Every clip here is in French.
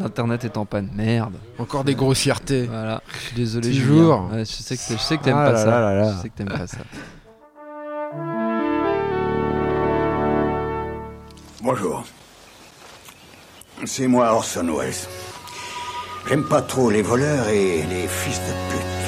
L'internet est en panne, merde. Encore des grossièretés. Voilà, je suis désolé. Toujours. Ouais, je sais que je sais que t'aimes Ah pas là ça. là là là. Je sais que t'aimes pas ça. Bonjour. C'est moi Orson Welles. J'aime pas trop les voleurs et les fils de pute.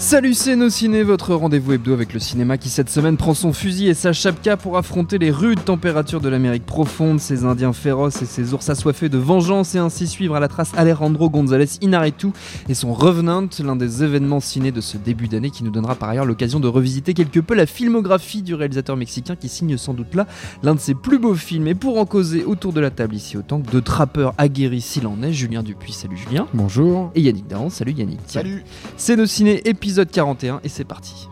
Salut c'est nos ciné, votre rendez-vous hebdo avec le cinéma qui cette semaine prend son fusil et sa chapka pour affronter les rudes températures de l'Amérique profonde, ses indiens féroces et ses ours assoiffés de vengeance et ainsi suivre à la trace Alejandro González Inarritu et son Revenant, l'un des événements ciné de ce début d'année qui nous donnera par ailleurs l'occasion de revisiter quelque peu la filmographie du réalisateur mexicain qui signe sans doute là l'un de ses plus beaux films et pour en causer autour de la table ici autant que de trappeurs aguerris s'il en est, Julien Dupuis, salut Julien Bonjour. et Yannick Dahan, salut Yannick. Salut C'est nos ciné épisode 41 et c'est parti.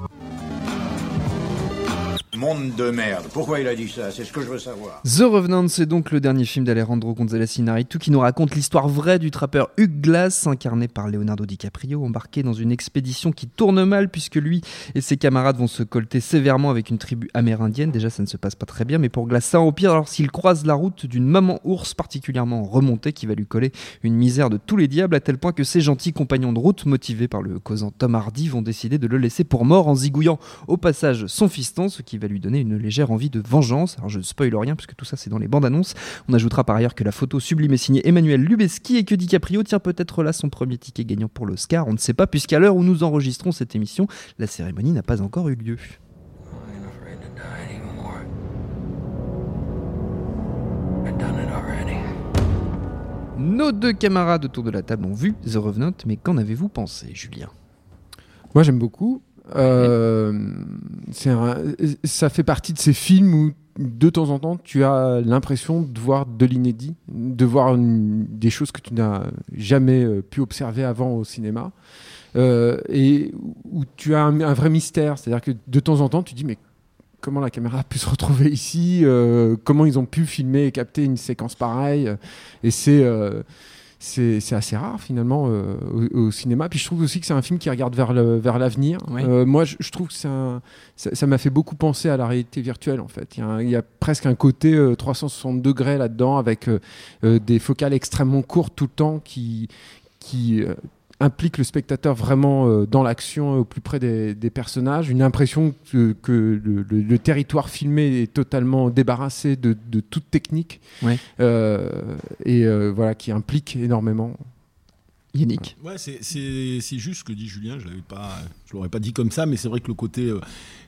Monde de merde. Pourquoi il a dit ça? C'est ce que je veux savoir. The Revenant, c'est donc le dernier film d'Alejandro González Inarritu qui nous raconte l'histoire vraie du trappeur Hugh Glass, incarné par Leonardo DiCaprio, embarqué dans une expédition qui tourne mal puisque lui et ses camarades vont se colter sévèrement avec une tribu amérindienne. Déjà, ça ne se passe pas très bien, mais pour Glass, ça empire lorsqu'il croise la route d'une maman ours particulièrement remontée qui va lui coller une misère de tous les diables à tel point que ses gentils compagnons de route, motivés par le causant Tom Hardy, vont décider de le laisser pour mort en zigouillant au passage son fiston, ce qui va lui donner une légère envie de vengeance. Alors je ne spoil rien puisque tout ça c'est dans les bandes annonces. On ajoutera par ailleurs que la photo sublime est signée Emmanuel Lubezki et que DiCaprio tient peut-être là son premier ticket gagnant pour l'Oscar. On ne sait pas puisqu'à l'heure où nous enregistrons cette émission, la cérémonie n'a pas encore eu lieu. Nos deux camarades autour de la table ont vu The Revenant, mais qu'en avez-vous pensé, Julien? Moi j'aime beaucoup. Euh, ça fait partie de ces films où de temps en temps tu as l'impression de voir de l'inédit, de voir des choses que tu n'as jamais euh, pu observer avant au cinéma. Euh, et où tu as un, vrai mystère. C'est-à-dire que de temps en temps tu dis mais comment la caméra a pu se retrouver ici? Euh, Comment ils ont pu filmer et capter une séquence pareille? Et c'est c'est assez rare finalement euh, au, au cinéma. Puis je trouve aussi que c'est un film qui regarde vers le- vers l'avenir. Oui. Euh, moi, je, je trouve que un- ça ça m'a fait beaucoup penser à la réalité virtuelle en fait. Il y a, un- il y a presque un côté euh, 360 degrés là-dedans avec euh, euh, des focales extrêmement courtes tout le temps qui qui euh, implique le spectateur vraiment euh, dans l'action au plus près des, des personnages, une impression que, que le, le- le territoire filmé est totalement débarrassé de, de toute technique Ouais. Euh, et euh, voilà qui implique énormément. Yannick Ouais, c'est- c'est c'est juste ce que dit Julien. Je l'avais pas, je l'aurais pas dit comme ça, mais c'est vrai que le côté euh,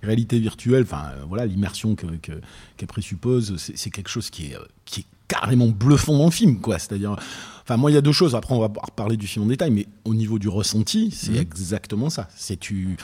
réalité virtuelle, enfin euh, voilà, l'immersion que- que- qu'elle présuppose, c'est quelque chose qui est euh, qui est carrément bluffant dans le film, quoi. C'est-à-dire, enfin moi il y a deux choses. Après on va reparler du film en détail, mais au niveau du ressenti, c'est exactement ça. C'est tu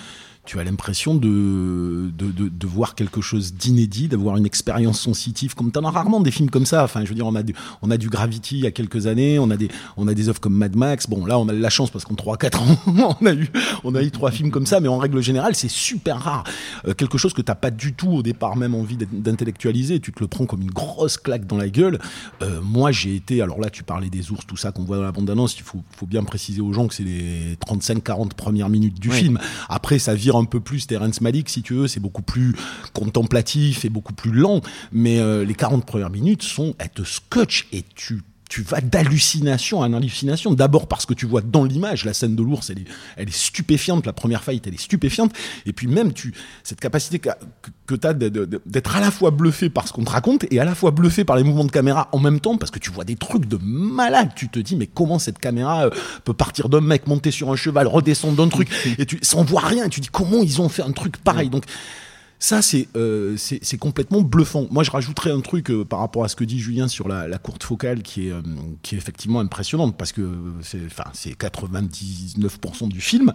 tu as l'impression de, de, de, de voir quelque chose d'inédit, d'avoir une expérience sensitive, comme tu en as rarement des films comme ça. Enfin, je veux dire, on a du, on a du Gravity il y a quelques années, on a des, on a des œuvres comme Mad Max. Bon, là, on a de la chance parce qu'en 3-4 ans, on a eu, on a eu trois films comme ça, mais en règle générale, c'est super rare. Euh, quelque chose que t'as pas du tout au départ même envie d'in- d'intellectualiser, tu te le prends comme une grosse claque dans la gueule. Euh, moi, j'ai été, alors là, tu parlais des ours, tout ça qu'on voit dans la bande-annonce, il faut, faut bien préciser aux gens que c'est les 35-40 premières minutes du Oui. film. Après, ça vire un peu plus Terrence Malick, si tu veux, c'est beaucoup plus contemplatif et beaucoup plus lent, mais euh, les 40 premières minutes sont, elles te scotchent et tu tu vas d'hallucination à hallucination. D'abord parce que tu vois dans l'image la scène de l'ours, elle est, elle est stupéfiante. La première fight, elle est stupéfiante. Et puis même tu, cette capacité que, que tu as d'être à la fois bluffé par ce qu'on te raconte et à la fois bluffé par les mouvements de caméra en même temps parce que tu vois des trucs de malade. Tu te dis mais comment cette caméra euh, peut partir d'un mec monter sur un cheval, redescendre d'un truc et tu sans voir rien. Tu dis comment ils ont fait un truc pareil? Donc ça, c'est euh, complètement bluffant. Moi, je rajouterais un truc euh, par rapport à ce que dit Julien sur la, la courte focale qui est, euh, qui est effectivement impressionnante parce que c'est enfin, c'est 99% du film.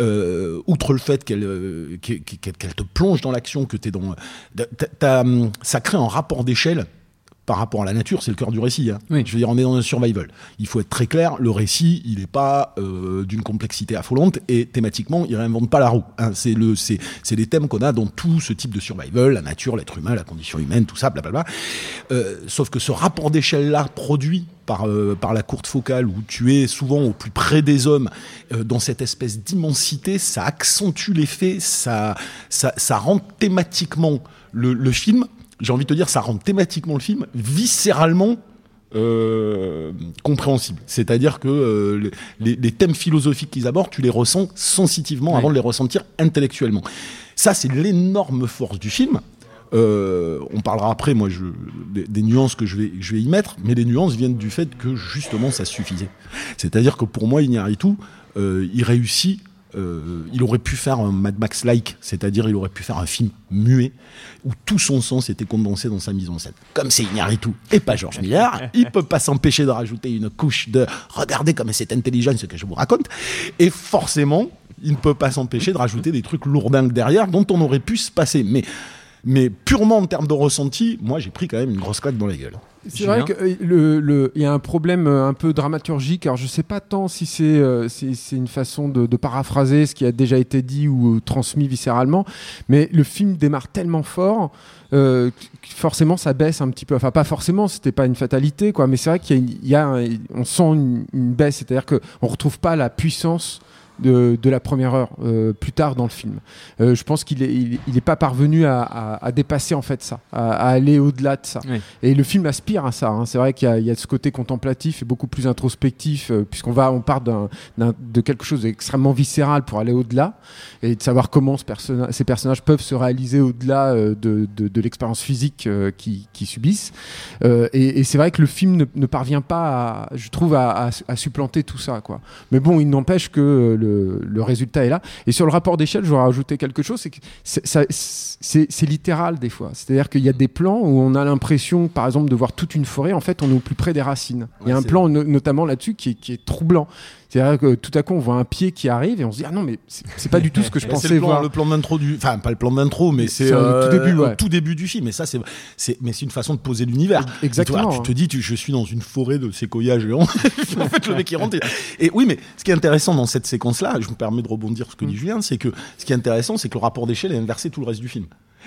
Euh, outre le fait qu'elle euh, qu'elle te plonge dans l'action, que tu es dans. t'as- t'as, hum, ça crée un rapport d'échelle par rapport à la nature, c'est le cœur du récit. hein. Oui. Je veux dire, on est dans un survival. Il faut être très clair, le récit, il n'est pas euh, d'une complexité affolante et thématiquement, il réinvente pas la roue. hein. C'est le, c'est, c'est les thèmes qu'on a dans tout ce type de survival, la nature, l'être humain, la condition humaine, tout ça, blablabla. Euh, sauf que ce rapport d'échelle-là produit par, euh, par la courte focale où tu es souvent au plus près des hommes euh, dans cette espèce d'immensité, ça accentue l'effet, ça, ça, ça rend thématiquement le, le film j'ai envie de te dire, ça rend thématiquement le film viscéralement euh, compréhensible. C'est-à-dire que euh, les, les thèmes philosophiques qu'ils abordent, tu les ressens sensitivement avant de les ressentir intellectuellement. Ça, c'est l'énorme force du film. Euh, on parlera après, moi, je, des, des, nuances que je vais, je vais y mettre, mais les nuances viennent du fait que justement ça suffisait. C'est-à-dire que pour moi, Iñárritu, il réussit. Euh, il aurait pu faire un Mad Max-like, c'est-à-dire il aurait pu faire un film muet où tout son sens était condensé dans sa mise en scène. Comme c'est Iñárritu et pas Georges Miller, il peut pas s'empêcher de rajouter une couche de regardez comme c'est intelligent ce que je vous raconte, et forcément, il ne peut pas s'empêcher de rajouter des trucs lourdingues derrière dont on aurait pu se passer. Mais mais purement en termes de ressenti, moi j'ai pris quand même une grosse claque dans la gueule. C'est vrai qu'il le, le, y a un problème un peu dramaturgique. Alors je sais pas tant si c'est euh, une façon de, de, paraphraser ce qui a déjà été dit ou transmis viscéralement, mais le film démarre tellement fort. Euh, forcément, ça baisse un petit peu. Enfin, pas forcément, c'était pas une fatalité, quoi. Mais c'est vrai qu'il y, y, a, on sent une, une baisse, c'est-à-dire qu'on retrouve pas la puissance de, de, la première heure euh, plus tard dans le film. Euh, je pense qu'il est, il, il est pas parvenu à, à, à, dépasser en fait ça, à, à aller au-delà de ça. Oui. Et le film aspire à ça. Hein. C'est vrai qu'il y, y, a ce côté contemplatif et beaucoup plus introspectif, euh, puisqu'on va, on part de quelque chose d'extrêmement viscéral pour aller au-delà et de savoir comment ce personna ces personnages peuvent se réaliser au-delà de, de, de l'expérience physique qu'ils qui subissent. et, et c'est vrai que le film ne, ne parvient pas, à, je trouve, à, supplanter tout ça. Quoi. Mais bon, il n'empêche que le le, le, résultat est là. Et sur le rapport d'échelle, je voudrais rajouter quelque chose, c'est que c'est littéral des fois. C'est-à-dire qu'il y a des plans où on a l'impression, par exemple, de voir toute une forêt, en fait, on est au plus près des racines. Ouais, Il y a un plan no notamment là-dessus qui, qui, est troublant. C'est-à-dire que tout à coup, on voit un pied qui arrive et on se dit ah non mais c'est pas du tout ce que je pensais le plan, voir. Le plan d'intro du, enfin pas le plan d'intro, mais c'est euh, tout début, ouais. tout début du film. Et ça c'est, c'est, mais c'est une façon de poser l'univers. Exactement. Tu, vois, tu te dis, tu, je suis dans une forêt de séquoias géants. en fait, le mec il rentre. Et, et, oui, mais ce qui est intéressant dans cette je me permets de rebondir sur ce que dit Julien, c'est que ce qui est intéressant, c'est que le rapport d'échelle est inversé tout le reste du film.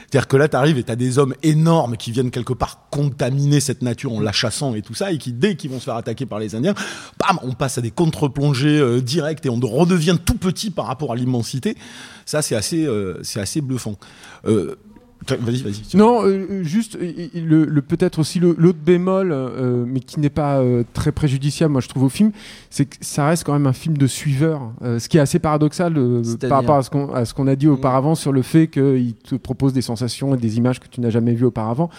C'est-à-dire que là, tu arrives et tu as des hommes énormes qui viennent quelque part contaminer cette nature en la chassant et tout ça, et qui, dès qu'ils vont se faire attaquer par les Indiens, bam, on passe à des contre-plongées euh, directes et on redevient tout petit par rapport à l'immensité. Ça, c'est assez, euh, c'est assez bluffant. Euh, Vas-y, vas-y. Non, euh, juste le, le peut-être aussi l'autre bémol, euh, mais qui n'est pas euh, très préjudiciable, moi je trouve au film, c'est que ça reste quand même un film de suiveur, euh, ce qui est assez paradoxal par rapport à ce qu'on ce qu'on a dit auparavant sur le fait qu'il te propose des sensations et des images que tu n'as jamais vues auparavant.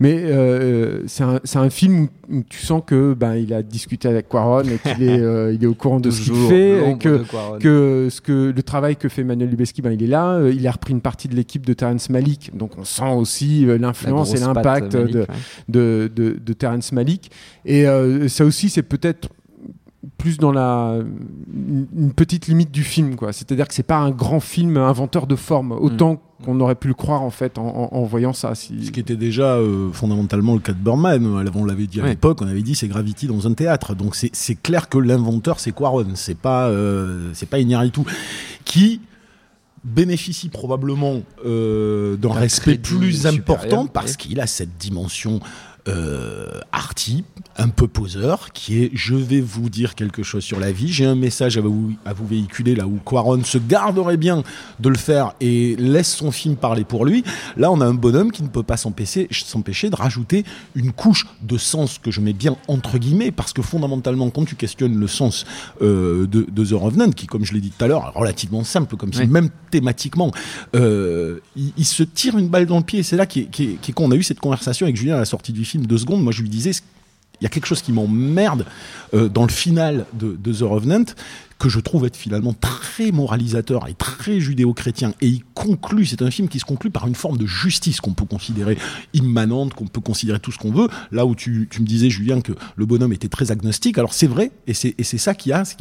Mais euh, c'est un, un, film où tu sens que ben il a discuté avec Quaron et qu'il est il est au courant de ce qu'il fait, et que que ce que le travail que fait Manuel Lubezki, ben il est là, il a repris une partie de l'équipe de Terrence Malick, donc on sent aussi euh, l'influence et l'impact de, ouais. de, de, de, Terrence Malick. Et euh, ça aussi, c'est peut-être plus dans la une petite limite du film quoi c'est à dire que c'est pas un grand film inventeur de forme autant mmh. qu'on aurait pu le croire en fait en, en, en voyant ça si... ce qui était déjà euh, fondamentalement le cas de Burman on l'avait dit à ouais. l'époque on avait dit c'est Gravity dans un théâtre donc c'est clair que l'inventeur c'est Quaron c'est pas euh, c'est pas Iñárritu qui bénéficie probablement euh, d'un respect plus important parce qu'il a cette dimension euh, arty, un peu poseur, qui est je vais vous dire quelque chose sur la vie, j'ai un message à vous, à vous véhiculer là où Quaron se garderait bien de le faire et laisse son film parler pour lui. Là, on a un bonhomme qui ne peut pas s'empêcher de rajouter une couche de sens que je mets bien entre guillemets parce que fondamentalement, quand tu questionnes le sens euh, de, de, The Revenant, qui, comme je l'ai dit tout à l'heure, relativement simple, comme si même thématiquement, euh, il, il, se tire une balle dans le pied. C'est là qu'on qu qu a eu cette conversation avec Julien à la sortie du film deux secondes, moi je lui disais, il y a quelque chose qui m'emmerde euh, dans le final de, de The Revenant, que je trouve être finalement très moralisateur et très judéo-chrétien. Et il conclut, c'est un film qui se conclut par une forme de justice qu'on peut considérer immanente, qu'on peut considérer tout ce qu'on veut. Là où tu, tu, me disais, Julien, que le bonhomme était très agnostique, alors c'est vrai, et c'est ça qu'il y a, c'est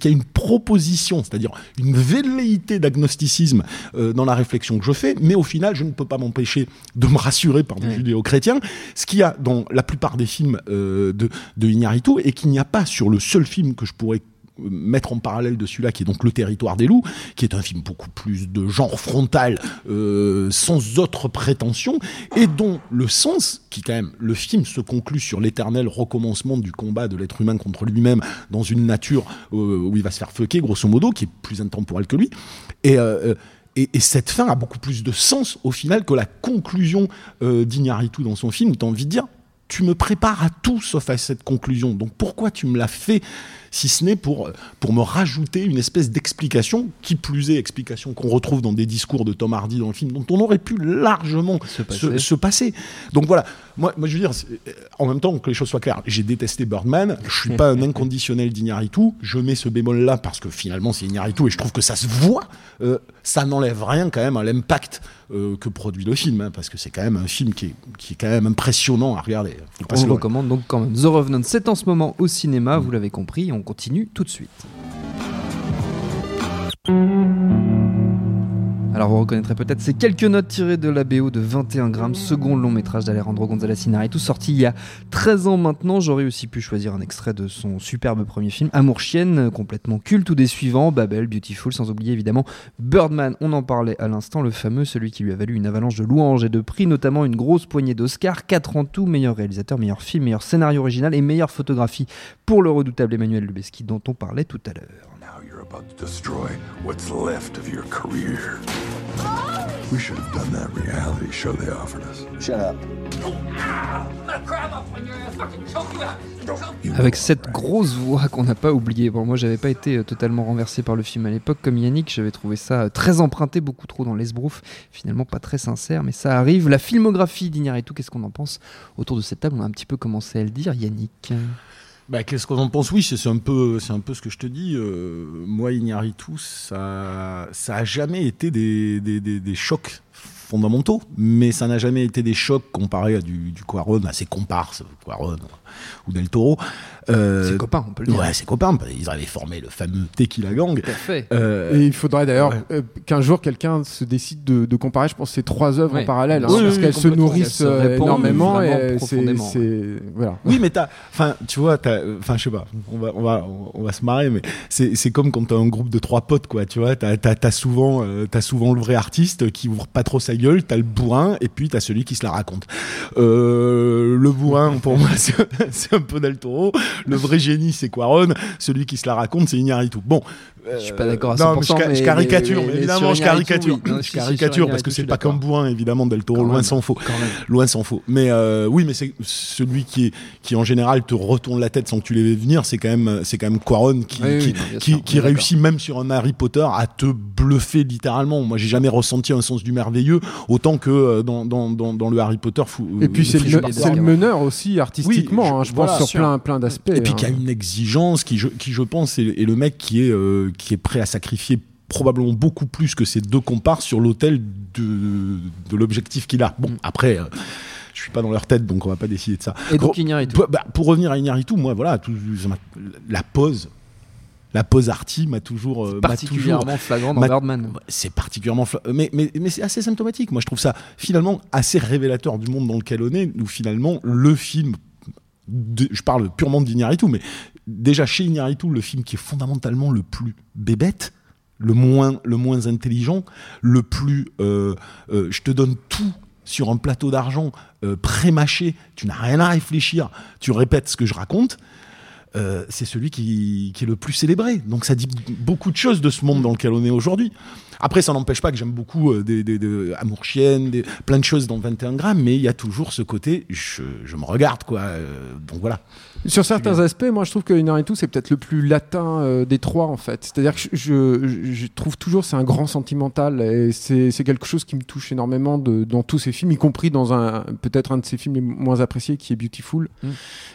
qu'il y a une proposition, c'est-à-dire une velléité d'agnosticisme euh, dans la réflexion que je fais, mais au final, je ne peux pas m'empêcher de me rassurer par des oui. judéo-chrétiens, ce qu'il y a dans la plupart des films euh, de, de Iñárritu, et qu'il n'y a pas sur le seul film que je pourrais mettre en parallèle de celui-là qui est donc Le Territoire des loups, qui est un film beaucoup plus de genre frontal, euh, sans autre prétention, et dont le sens, qui quand même, le film se conclut sur l'éternel recommencement du combat de l'être humain contre lui-même dans une nature euh, où il va se faire fucker, grosso modo, qui est plus intemporelle que lui, et... Euh, et, et, cette fin a beaucoup plus de sens au final que la conclusion d'Ignaritu dans son film, où tu as envie de dire tu me prépares à tout sauf à cette conclusion. Donc pourquoi tu me l'as fait si ce n'est pour, pour me rajouter une espèce d'explication, qui plus est, explication qu'on retrouve dans des discours de Tom Hardy dans le film, dont on aurait pu largement Se passer. se passer. Donc voilà, moi, moi je veux dire, c'est- en même temps que les choses soient claires, j'ai détesté Birdman, je suis pas un inconditionnel d'Iñárritu, je mets ce bémol-là parce que finalement c'est Iñárritu et je trouve que ça se voit, Euh, ça n'enlève rien quand même à l'impact euh, que produit le film, hein, parce que c'est quand même un film qui est, qui est quand même impressionnant à regarder. On recommande donc quand même. The Revenant, c'est en ce moment au cinéma, vous l'avez compris, on continue tout de suite. Alors vous reconnaîtrez peut-être ces quelques notes tirées de la BO de 21 grammes, second long métrage d'Alejandro González Iñárritu, sorti il y a 13 ans maintenant. J'aurais aussi pu choisir un extrait de son superbe premier film, Amour chienne, complètement culte, ou des suivants, Babel, Beautiful, sans oublier évidemment Birdman. On en parlait à l'instant, le fameux, celui qui lui a valu une avalanche de louanges et de prix, notamment une grosse poignée d'Oscars, 4 en tout, meilleur réalisateur, meilleur film, meilleur scénario original et meilleure photographie pour le redoutable Emmanuel Lubezki dont on parlait tout à l'heure. About to destroy what's left of your career. We should have done that reality show they offered us. Shut up. Avec cette grosse voix qu'on n'a pas oubliée. Bon, moi, j'avais pas été euh, totalement renversé par le film à l'époque, comme Yannick. J'avais trouvé ça euh, très emprunté, beaucoup trop dans l'esbrouf. Finalement, pas très sincère, mais ça arrive. La filmographie d'Iñárritu, qu'est-ce qu'on en pense Autour de cette table, on a un petit peu commencé à le dire. Yannick Bah, Qu'est-ce qu'on en pense? Oui, c'est un, peu- un peu ce que je te dis. Euh, moi, Iñárritu, ça ça a jamais été des, des, des- des chocs fondamentaux, mais ça n'a jamais été des chocs comparés à du, du Cuaron, à ses comparses, Cuaron ou Del Toro. Euh, Ses copains, on peut le dire. Ouais, ses copains. Ils avaient formé le fameux Tequila Gang. Tout à fait. Euh, Et il faudrait d'ailleurs ouais. euh, qu'un jour quelqu'un se décide de, de comparer, je pense, ces trois œuvres Ouais. en parallèle, hein, Oui, parce oui, qu'elles se nourrissent Elles se euh, énormément. Et c'est, profondément, c'est- voilà. Oui, mais t'as, enfin, tu vois, t'as, enfin, je sais pas, on va, on va, on va se marrer, mais c'est, c'est comme quand t'as un groupe de trois potes, quoi, tu vois, t'as, t'as, t'as souvent, euh, t'as souvent le vrai artiste qui ouvre pas trop sa gueule, t'as le bourrin, et puis t'as celui qui se la raconte. Euh, le bourrin, pour moi, c'est, un peu Del Toro. Le vrai génie, c'est Quaron. Celui qui se la raconte, c'est Iñárritu. Bon. Euh, Je suis pas d'accord à non, mais 100%, je, ca- je caricature, mais- mais, mais évidemment, je caricature. oui. Non, je si, si, sur caricature parce que c'est pas d'accord. qu'un bourrin, évidemment, Del Toro, Quand loin s'en faut. Loin s'en faut. Mais euh, oui, mais c'est celui qui est qui en général te retourne la tête sans que tu l'aies venir, c'est quand même c'est quand même Quaron qui Oui, oui, qui, non, réussit même sur un Harry Potter à te bluffer littéralement. Moi, j'ai jamais ressenti un sens du merveilleux autant que euh, dans dans dans, dans le Harry Potter. fou- Et puis c'est le, meneur aussi artistiquement, je- hein, pense sur plein, plein d'aspects. Et puis hein. qui a une exigence qui je, qui je pense est le mec qui est euh, qui est prêt à sacrifier probablement beaucoup plus que ses deux comparses sur l'autel de, de l'objectif qu'il a. Bon, Mm. après, euh, je suis pas dans leur tête, donc on va pas décider de ça. Et donc, Iñárritu. pour, bah, pour revenir à Iñárritu, moi, voilà, tout- la pose, la pose arty m'a toujours, euh, m'a toujours particulièrement flagrant dans ma- Birdman. c'est particulièrement mais mais mais c'est assez symptomatique moi je trouve ça finalement assez révélateur du monde dans lequel on est où finalement le film de- je parle purement d'Iñárritu mais déjà chez Iñárritu le film qui est fondamentalement le plus bébête le moins intelligent le plus euh, euh, je te donne tout sur un plateau d'argent euh, pré-mâché tu n'as rien à réfléchir tu répètes ce que je raconte euh, c'est celui qui, qui est le plus célébré. Donc ça dit beaucoup de choses de ce monde dans lequel on est aujourd'hui. Après, ça n'empêche pas que j'aime beaucoup euh, des, des, des Amour chienne, des, plein de choses dans 21 grammes, mais il y a toujours ce côté, je, je me regarde, quoi. euh, donc voilà. Sur certains aspects, moi je trouve que Inaritu c'est peut-être le plus latin euh, des trois en fait. C'est-à-dire que je, je- je trouve toujours c'est un grand sentimental et c'est c'est quelque chose qui me touche énormément de- dans tous ses films, y compris dans un peut-être un de ses films les moins appréciés qui est Beautiful. Mm.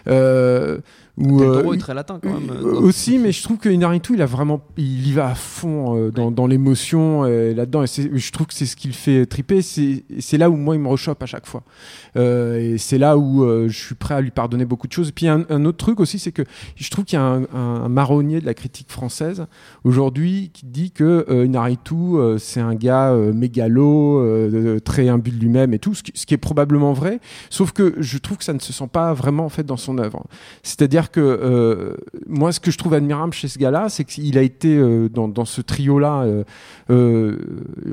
Euh, où, euh, Toro est très latin quand même. euh, aussi, mais je trouve que Inaritu, il a vraiment, il y va à fond euh, dans, dans l'émotion euh, là-dedans. Et je trouve que c'est ce qui le fait triper. C'est là où moi il me rechoppe à chaque fois. Et c'est là où je suis prêt à lui pardonner beaucoup de choses. Et puis un, un autre truc aussi, c'est que je trouve qu'il y a un, un- un marronnier de la critique française aujourd'hui qui dit que euh, Inaritu, euh, c'est un gars euh, mégalo, très imbu de lui-même et tout, ce qui, ce qui est probablement vrai. Sauf que je trouve que ça ne se sent pas vraiment en fait dans son œuvre. C'est-à-dire C'est-à-dire que euh, moi, ce que je trouve admirable chez ce gars-là, c'est qu'il a été euh, dans, dans ce trio-là euh,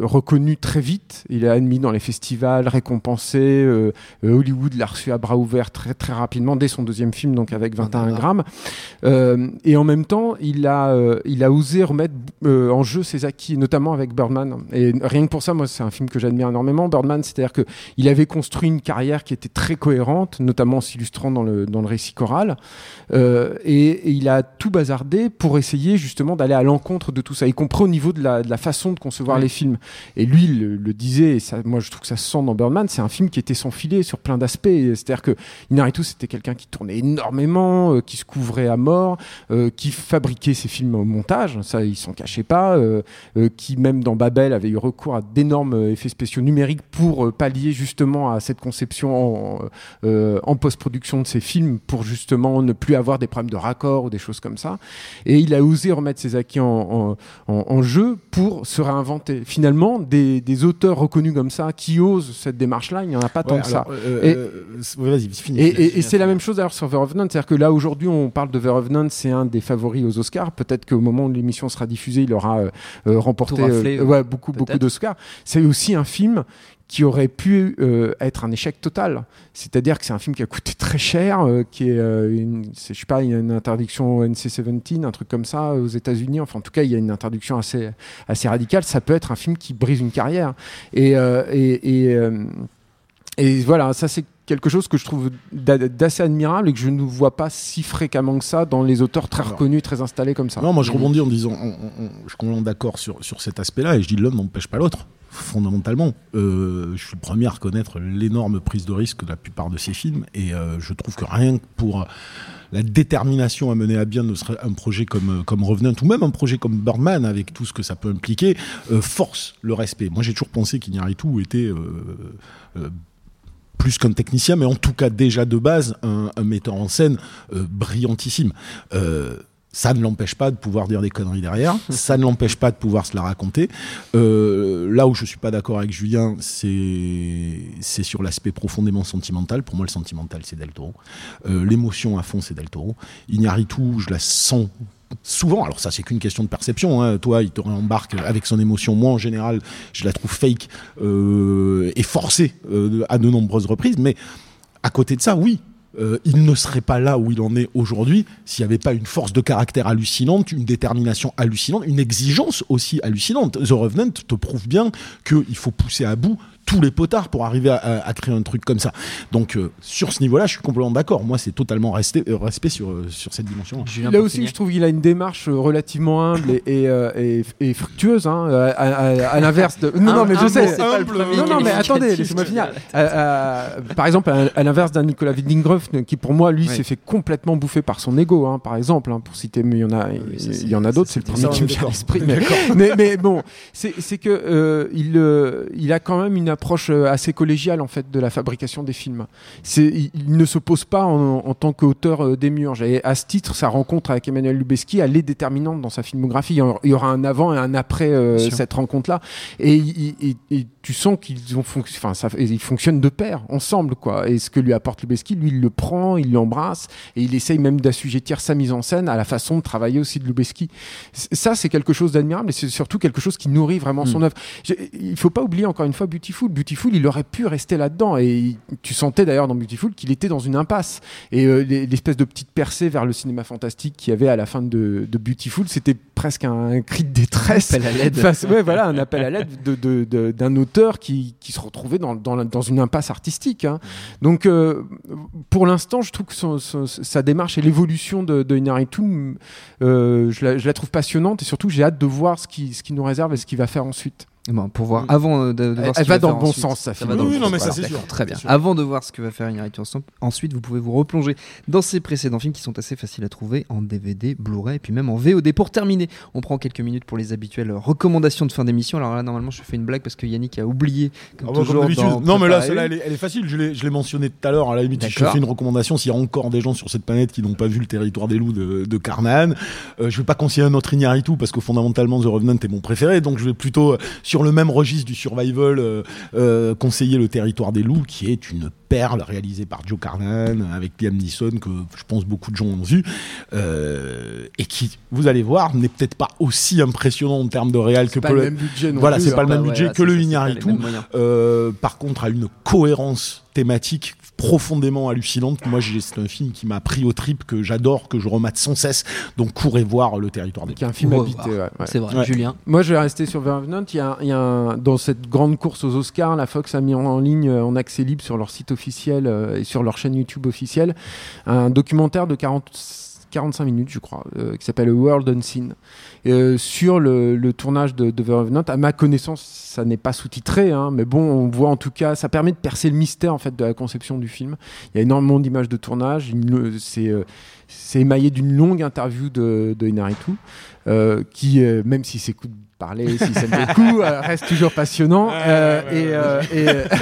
reconnu très vite. Il est admis dans les festivals, récompensé. Hollywood l'a reçu à bras ouverts très très rapidement dès son deuxième film, donc avec 21 grammes. Et en même temps, il a il a osé remettre en jeu ses acquis, notamment avec Birdman. Et rien que pour ça, moi, c'est un film que j'admire énormément. Birdman, c'est-à-dire que il avait construit une carrière qui était très cohérente, notamment en s'illustrant dans le dans le récit choral. Euh, et, et il a tout bazardé pour essayer justement d'aller à l'encontre de tout ça, y compris au niveau de la, de la façon de concevoir les films. Et lui, il le, le disait, et ça, moi je trouve que ça se sent dans Birdman, c'est un film qui était sans filet sur plein d'aspects. C'est-à-dire que Inarritu, c'était quelqu'un qui tournait énormément, euh, qui se couvrait à mort, euh, qui fabriquait ses films au montage, ça il s'en cachait pas, qui même dans Babel avait eu recours à d'énormes effets spéciaux numériques pour pallier justement à cette conception en, en post-production de ses films pour justement ne plus avoir des problèmes de raccord ou des choses comme ça. Et il a osé remettre ses acquis en, en, en- en jeu pour se réinventer. Finalement, des, des auteurs reconnus comme ça qui osent cette démarche-là, il n'y en a pas tant que ça. euh, Et- euh, c'est- ouais, Vas-y, finis. Et, et- et c'est la même chose d'ailleurs sur The Revenant, c'est-à-dire que là aujourd'hui on parle de The Revenant, c'est un des favoris aux Oscars. Peut-être qu'au moment où l'émission sera diffusée, il aura euh, euh, remporté raflé, euh, ouais, beaucoup beaucoup d'Oscars. C'est aussi un film qui aurait pu euh, être un échec total. C'est-à-dire que c'est un film qui a coûté très cher, euh, qui est, euh, une, c'est, je sais pas, il y a une interdiction NC-17, un truc comme ça aux États-Unis. Enfin, en tout cas, il y a une interdiction assez radicale. Ça peut être un film qui brise une carrière. Et voilà, ça c'est quelque chose que je trouve d'a- d'assez admirable et que je ne vois pas si fréquemment que ça dans les auteurs très Alors. reconnus, très installés comme ça. Non, moi je rebondis en disant, on- on- on- je suis complètement d'accord sur, sur cet aspect-là, et je dis l'un n'empêche pas l'autre, fondamentalement. Euh, je suis le premier à reconnaître l'énorme prise de risque de la plupart de ces films, et euh, je trouve que rien que pour la détermination à mener à bien ne serait un projet comme, euh, comme Revenant, ou même un projet comme Birdman, avec tout ce que ça peut impliquer, euh, force le respect. Moi j'ai toujours pensé qu'Iñárritu était... euh, euh, plus qu'un technicien, mais en tout cas déjà de base un, un metteur en scène euh, brillantissime. Euh, ça ne l'empêche pas de pouvoir dire des conneries derrière, ça ne l'empêche pas de pouvoir se la raconter. Euh, là où je suis pas d'accord avec Julien, c'est sur l'aspect profondément sentimental. Pour moi, le sentimental, c'est Del Toro. Euh, L'émotion à fond, c'est Del Toro. Iñárritu, je la sens souvent, alors ça c'est qu'une question de perception, hein. toi il te réembarque avec son émotion, moi en général je la trouve fake euh, et forcée euh, à de nombreuses reprises, mais à côté de ça, oui, euh, il ne serait pas là où il en est aujourd'hui s'il n'y avait pas une force de caractère hallucinante, une détermination hallucinante, une exigence aussi hallucinante. The Revenant te prouve bien qu'il faut pousser à bout tous les potards pour arriver à, à- à créer un truc comme ça. Donc euh, sur ce niveau-là, je suis complètement d'accord. Moi, c'est totalement resté, euh, respect sur, euh, sur cette dimension. Là pour aussi, finir. je trouve qu'il a une démarche relativement humble et, et, euh, et- et fructueuse, hein, à, à- à l'inverse de. Non, non, mais je sais. Non, non, mais attendez, laissez-moi finir. Euh, euh, par exemple, à, à l'inverse d'un Nicolas Winding Refn, qui pour moi, lui, Ouais. s'est fait complètement bouffer par son ego, hein, par exemple, hein, pour citer, mais il y en a, il y en a d'autres, c'est le premier qui me vient à l'esprit. Mais, bon, c'est que il, il a quand même une approche euh, assez collégiale en fait de la fabrication des films. Il, il ne s'oppose pas en, en tant qu'auteur euh, démiurge. Et à ce titre, sa rencontre avec Emmanuel Lubezki, elle est déterminante dans sa filmographie. Il y aura- un avant et un après euh, cette rencontre-là. Et, tu sens qu'ils ont fonc- enfin, ça, ils fonctionnent de pair, ensemble, quoi. Et ce que lui apporte Lubezki, lui, il le prend, il l'embrasse, et il essaye même d'assujettir sa mise en scène à la façon de travailler aussi de Lubezki. Ça, c'est quelque chose d'admirable, et c'est surtout quelque chose qui nourrit vraiment son œuvre. J'ai- Il faut pas oublier encore une fois Beautiful. Beautiful, il aurait pu rester là-dedans, et tu sentais d'ailleurs dans Beautiful qu'il était dans une impasse. Et euh, les- l'espèce de petite percée vers le cinéma fantastique qu'il y avait à la fin de, de Beautiful, c'était presque un, cri de détresse. Appel à l'aide. Ouais, voilà, un appel à l'aide de- de- de- d'un auteur qui, qui se retrouvait dans, dans, la- dans une impasse artistique. hein. Donc, euh, pour l'instant, je trouve que son- son- sa démarche et l'évolution de, de euh, je, la, je la trouve passionnante et surtout, j'ai hâte de voir ce qu'il ce qu'il nous réserve et ce qu'il va faire ensuite. Bon, pour voir avant euh, de, de voir Elle- ce elle va dans le bon ensuite. sens, Ça film. va dans Oui, le oui, bon non, mais sens. ça, c'est D'accord, sûr. Très bien. Sûr. Avant de voir ce que va faire ensemble, ensuite vous pouvez vous replonger dans ses précédents films qui sont assez faciles à trouver en DVD, Blu-ray et puis même en VOD. Pour terminer, on prend quelques minutes pour les habituelles recommandations de fin d'émission. Alors là, normalement, je fais une blague parce que Yannick a oublié, comme Ah comme toujours. d'en non, mais là, celle-là, elle, est- elle est facile. Je l'ai, je l'ai mentionné tout à l'heure. À la limite, je fais une recommandation, s'il y a encore des gens sur cette planète qui n'ont pas vu le territoire des loups de, de Carnahan, euh, je vais pas conseiller un autre Iñárritu parce que fondamentalement, The Revenant est mon préféré. Donc, je vais plutôt euh, sur le même registre du survival, euh, euh, conseiller le territoire des loups, qui est une perle réalisée par Joe Carnan avec Liam Neeson que je pense beaucoup de gens ont vu euh, et qui, vous allez voir, n'est peut-être pas aussi impressionnant en termes de réel que pas le l'être- même budget non Voilà, c'est pas hein. le même Bah, budget que le moyens. Euh, par contre, a une cohérence thématique profondément hallucinante. Moi, c'est un film qui m'a pris au trip, que j'adore, que je remate sans cesse. Donc, courez voir le territoire des qui est un film habité. ouais, ouais. C'est vrai, Ouais. Julien. Moi, je vais rester sur Revenant. Il y a, il y a un- dans cette grande course aux Oscars, la Fox a mis en, en ligne euh, en accès libre sur leur site officiel euh, et sur leur chaîne YouTube officielle un documentaire de 40 45 minutes, je crois, euh, qui s'appelle World Unseen, euh, sur le, le tournage de, de The Revenant. À ma connaissance, ça n'est pas sous-titré, hein, mais bon, on voit en tout cas, ça permet de percer le mystère en fait de la conception du film. Il y a énormément d'images de tournage. C'est euh, c'est émaillé d'une longue interview de, de Inaritu, euh, qui, même si s'écoute parler, si ça beaucoup, euh, reste toujours passionnant. Et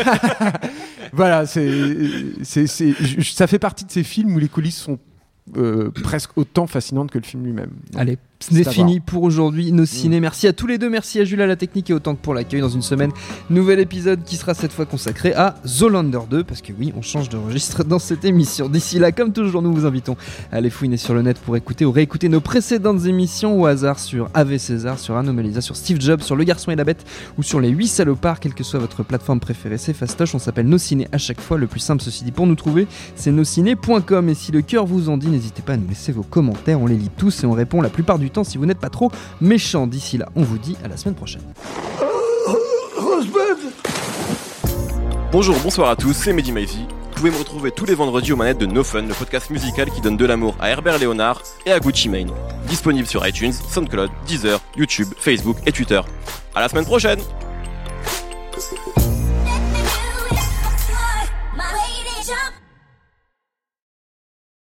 voilà, c'est, c'est, c'est- ça fait partie de ces films où les coulisses sont presque autant fascinantes que le film lui-même. Allez, C'est fini pour aujourd'hui. Nos ciné. Merci à tous les deux. Merci à Jules à la technique et autant que pour l'accueil dans une semaine. Nouvel épisode qui sera cette fois consacré à Zolander 2 parce que oui, on change de registre dans cette émission. D'ici là, comme toujours, nous vous invitons à aller fouiner sur le net pour écouter ou réécouter nos précédentes émissions au hasard sur Ave César, sur Anomalisa, sur Steve Jobs, sur Le Garçon et la Bête ou sur les 8 salopards, quelle que soit votre plateforme préférée. C'est fastoche. On s'appelle Nos Ciné à chaque fois. Le plus simple, ceci dit, pour nous trouver, c'est nosciné.com. Et si le cœur vous en dit, n'hésitez pas à nous laisser vos commentaires. On les lit tous et on répond la plupart temps si vous n'êtes pas trop méchant. D'ici là, on vous dit à la semaine prochaine. Bonjour, bonsoir à tous, c'est Mehdi Maizy. Vous pouvez me retrouver tous les vendredis aux manettes de No Fun, le podcast musical qui donne de l'amour à Herbert Léonard et à Gucci Mane. Disponible sur iTunes, SoundCloud, Deezer, YouTube, Facebook et Twitter. À la semaine prochaine